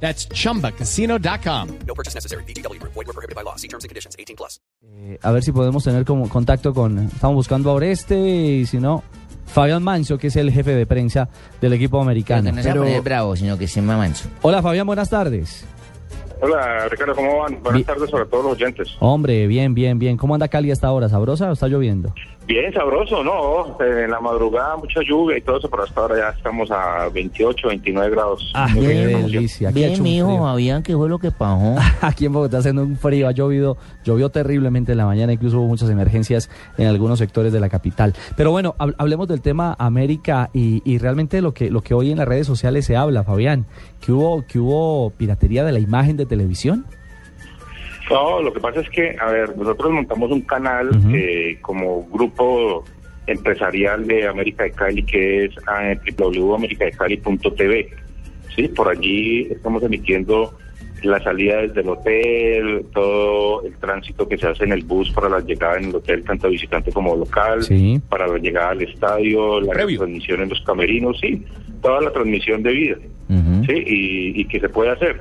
That's chumbacasino.com. No purchase necessary. BGW. Void were prohibited by law. See terms and conditions. 18 plus. Eh, a ver si podemos tener como contacto con. Estamos buscando a Oreste y si no, Fabián Manso, que es el jefe de prensa del equipo americano. Que no se Pero- bravo, sino que se me manso. Hola Fabián, buenas tardes. Hola Ricardo, ¿cómo van? Buenas Bien. tardes sobre todos los oyentes. Hombre, bien, bien, bien. ¿Cómo anda Cali hasta ahora? ¿Sabrosa o está lloviendo? Bien, sabroso, ¿no? Eh, En la madrugada mucha lluvia y todo eso, pero hasta ahora ya estamos a 28, 29 grados. Ah, qué delicia. Aquí Bien, mijo. Fabián, ¿qué fue lo que pasó? Aquí en Bogotá haciendo un frío, ha llovido, llovió terriblemente en la mañana, incluso hubo muchas emergencias en algunos sectores de la capital. Pero bueno, hab- hablemos del tema América y, y realmente lo que, lo que hoy en las redes sociales se habla, Fabián, que hubo, que hubo piratería de la imagen de televisión. No, lo que pasa es que, a ver, nosotros montamos un canal eh, como grupo empresarial de América de Cali que es www.americadecali.tv. Sí, por allí estamos emitiendo la salida desde el hotel, todo el tránsito que se hace en el bus para la llegada en el hotel, tanto visitante como local, Sí. para la llegada al estadio, la Previo. transmisión en los camerinos, sí, toda la transmisión de vida, sí, y, y que se puede hacer.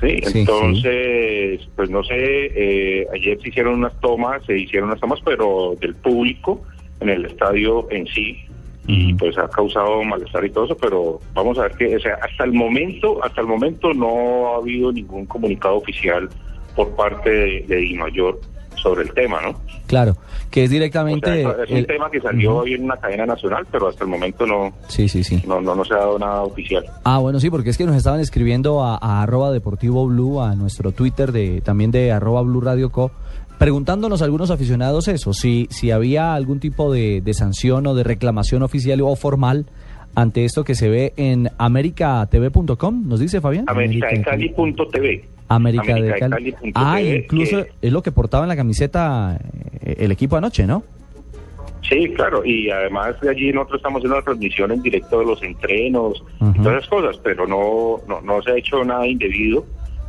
Sí, Sí, entonces, pues no sé, eh, ayer se hicieron unas tomas, se hicieron unas tomas, pero del público en el estadio en sí, y pues ha causado malestar y todo eso, pero vamos a ver que, o sea, hasta el momento, hasta el momento no ha habido ningún comunicado oficial por parte de, de sobre el tema, ¿no? Claro, que es O sea, directamente... es, es un el- tema que salió hoy en una cadena nacional, pero hasta el momento no, Sí, sí, sí. no, no, no se ha dado nada oficial. Ah, bueno, sí, porque es que nos estaban escribiendo a, a arroba deportivo blue, a nuestro Twitter de también de arroba blue radio co, preguntándonos algunos aficionados eso, si, si había algún tipo de, de sanción o de reclamación oficial o formal ante esto que se ve en americatv.com, nos dice Fabián. Americadecali.tv. América de Cali. Ah, incluso que- es lo que portaba en la camiseta eh, el equipo anoche, ¿no? Sí, claro, y además de allí nosotros estamos haciendo una transmisión en directo de los entrenos y todas esas cosas, pero no, no, no se ha hecho nada indebido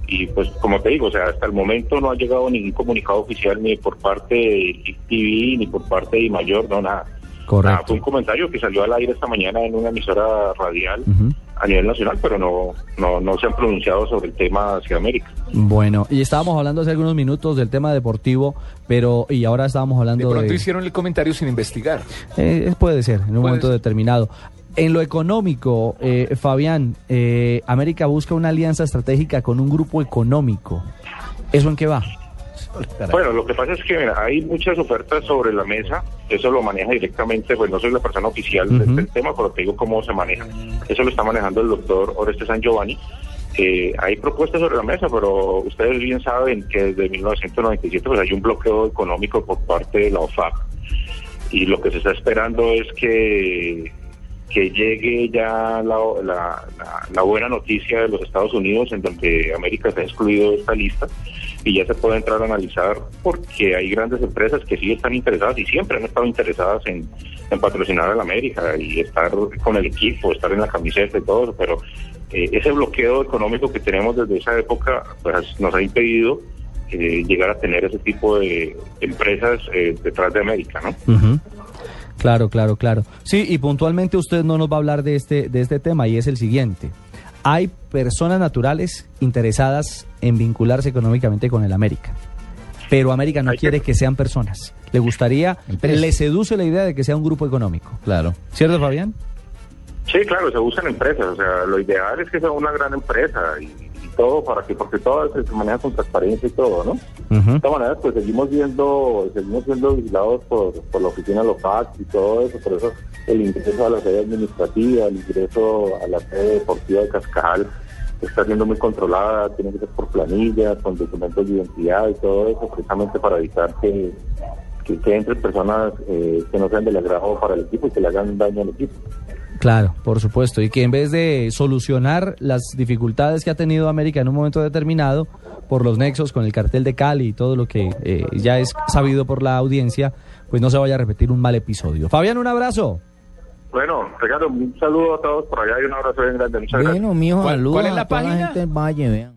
y pues como te digo, o sea, hasta el momento no ha llegado ningún comunicado oficial ni por parte de TV ni por parte de Mayor, no nada. Correcto. Nada, fue un comentario que salió al aire esta mañana en una emisora radial Ujú. A nivel nacional, pero no, no, no se han pronunciado sobre el tema hacia América. Bueno, y estábamos hablando hace algunos minutos del tema deportivo, pero y ahora estábamos De hablando pronto de... hicieron el comentario sin investigar. Eh, puede ser, en un momento ser. determinado. En lo económico, eh, Fabián, eh, América busca una alianza estratégica con un grupo económico. ¿Eso en qué va? Bueno, lo que pasa es que mira, hay muchas ofertas sobre la mesa, eso lo maneja directamente, pues no soy la persona oficial de Ujú. este tema, pero te digo cómo se maneja. Eso lo está manejando el doctor Oreste San Giovanni. Eh, hay propuestas sobre la mesa, pero ustedes bien saben que desde 1997 pues hay un bloqueo económico por parte de la OFAC y lo que se está esperando es que que llegue ya la, la- buena noticia de los Estados Unidos en donde América se ha excluido de esta lista y ya se puede entrar a analizar porque hay grandes empresas que sí están interesadas y siempre han estado interesadas en, en patrocinar a América y estar con el equipo, estar en la camiseta y todo pero eh, ese bloqueo económico que tenemos desde esa época pues, nos ha impedido eh, llegar a tener ese tipo de empresas eh, detrás de América, ¿no? Claro, claro, claro. Sí, y puntualmente usted no nos va a hablar de este, de este tema y es el siguiente. Hay personas naturales interesadas en vincularse económicamente con el América, pero América no Hay quiere que sean personas. Le gustaría, Empresas. le seduce la idea de que sea un grupo económico. Claro. ¿Cierto, Fabián? Sí, claro, se usan empresas, o sea, lo ideal es que sea una gran empresa y todo para que, porque todo se maneja con transparencia y todo, ¿no? De esta manera, pues seguimos viendo, seguimos siendo vigilados por, por la oficina LOFAC y todo eso, por eso el ingreso a la sede administrativa, el ingreso a la sede deportiva de Cascajal está siendo muy controlada, tiene que ser por planilla, con documentos de identidad y todo eso, precisamente para evitar que, que, que entren personas eh, que no sean del agrado para el equipo y que le hagan daño al equipo. Claro, por supuesto. Y que en vez de solucionar las dificultades que ha tenido América en un momento determinado, por los nexos con el cartel de Cali y todo lo que eh, ya es sabido por la audiencia, pues no se vaya a repetir un mal episodio. Fabián, un abrazo. Bueno, Ricardo, un saludo a todos por allá y un abrazo bien grande. Muchas gracias. Bueno, mijo, ¿Cuál- es la página? gente del Valle, vean.